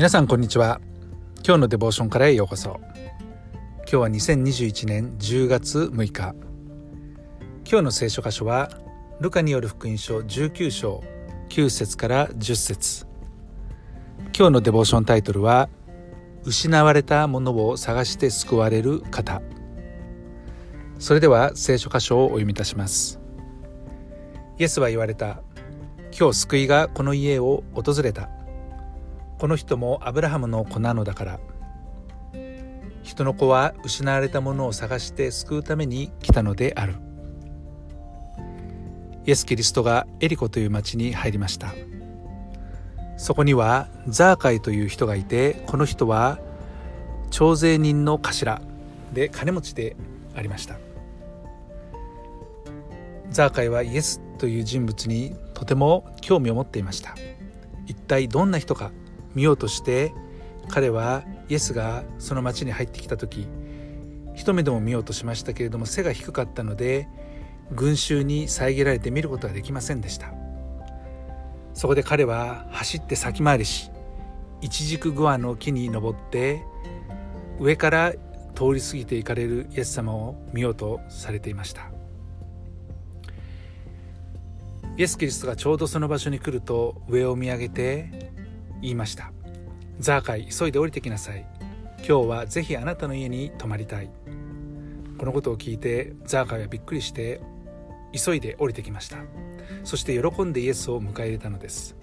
皆さんこんにちは。今日のデボーションからへようこそ。今日は2021年10月6日。今日の聖書箇所はルカによる福音書19章9節から10節。今日のデボーションタイトルは失われたものを探して救われる方。それでは聖書箇所をお読みいたします。イエスは言われた。今日救いがこの家を訪れた。この人もアブラハムの子なのだから。人の子は失われたものを探して救うために来たのである。イエス・キリストがエリコという町に入りました。そこにはザーカイという人がいてこの人は徴税人の頭で金持ちでありました。ザーカイはイエスという人物にとても興味を持っていました。一体どんな人か見ようとして彼はイエスがその町に入ってきた時一目でも見ようとしましたけれども背が低かったので群衆に遮られて見ることができませんでした。そこで彼は走って先回りし一軸グアの木に登って上から通り過ぎて行かれるイエス様を見ようとされていました。イエス・キリストがちょうどその場所に来ると上を見上げて言いました。ザーカイ急いで降りてきなさい。今日はぜひあなたの家に泊まりたい。このことを聞いてザーカイはびっくりして急いで降りてきました。そして喜んでイエスを迎え入れたのです。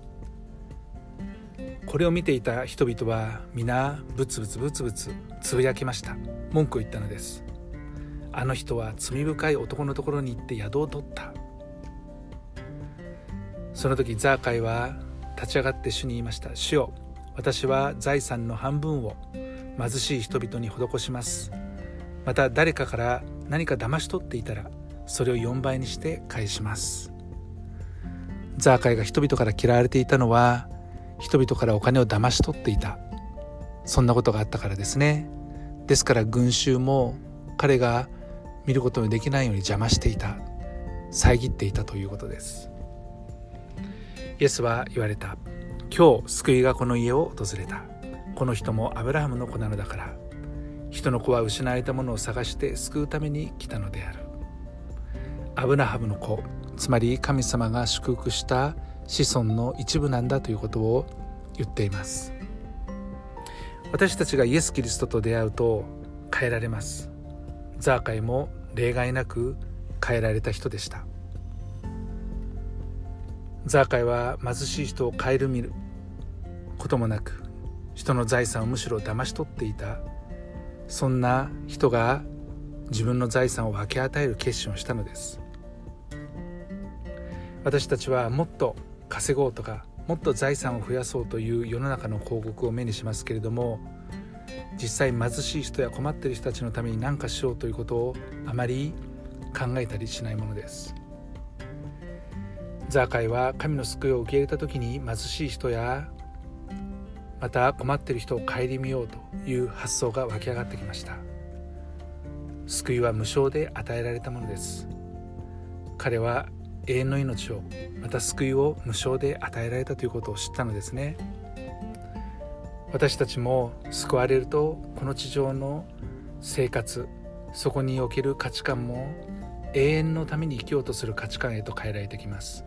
これを見ていた人々は皆ブツブツブツブツつぶやきました。文句を言ったのです。あの人は罪深い男のところに行って宿を取った。その時ザーカイは立ち上がって主に言いました。主よ私は財産の半分を貧しい人々に施します。また誰かから何か騙し取っていたらそれを4倍にして返します。ザーカイが人々から嫌われていたのは人々からお金を騙し取っていた。そんなことがあったからですね。ですから群衆も彼が見ることのできないように邪魔していた。遮っていたということです。イエスは言われた。今日救いがこの家を訪れた。この人もアブラハムの子なのだから。人の子は失われたものを探して救うために来たのである。アブラハムの子つまり神様が祝福した子孫の一部なんだということを言っています。私たちがイエス・キリストと出会うと変えられます。ザーカイも例外なく変えられた人でした。ザーカイは貧しい人を顧みることもなく人の財産をむしろ騙し取っていた。そんな人が自分の財産を分け与える決心をしたのです。私たちはもっと稼ごうとかもっと財産を増やそうという世の中の広告を目にしますけれども実際貧しい人や困っている人たちのために何かしようということをあまり考えたりしないものです。ザーカイは神の救いを受け入れた時に貧しい人やまた困っている人を顧みようという発想が湧き上がってきました。救いは無償で与えられたものです。彼は永遠の命をまた救いを無償で与えられたということを知ったのですね。私たちも救われるとこの地上の生活そこにおける価値観も永遠のために生きようとする価値観へと変えられてきます。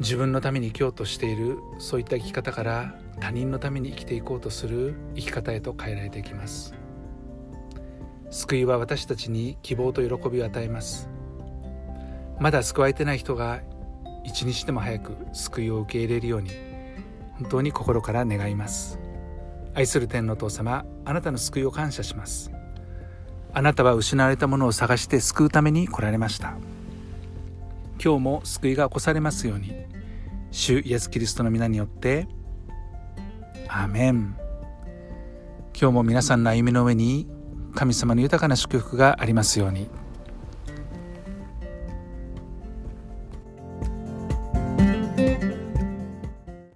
自分のために生きようとしているそういった生き方から他人のために生きていこうとする生き方へと変えられていきます。救いは私たちに希望と喜びを与えます。まだ救われてない人が一日でも早く救いを受け入れるように本当に心から願います。愛する天のお父様あなたの救いを感謝します。あなたは失われたものを探して救うために来られました。今日も救いが起こされますように。主イエス・キリストの皆によってアメン。今日も皆さんの歩みの上に神様の豊かな祝福がありますように。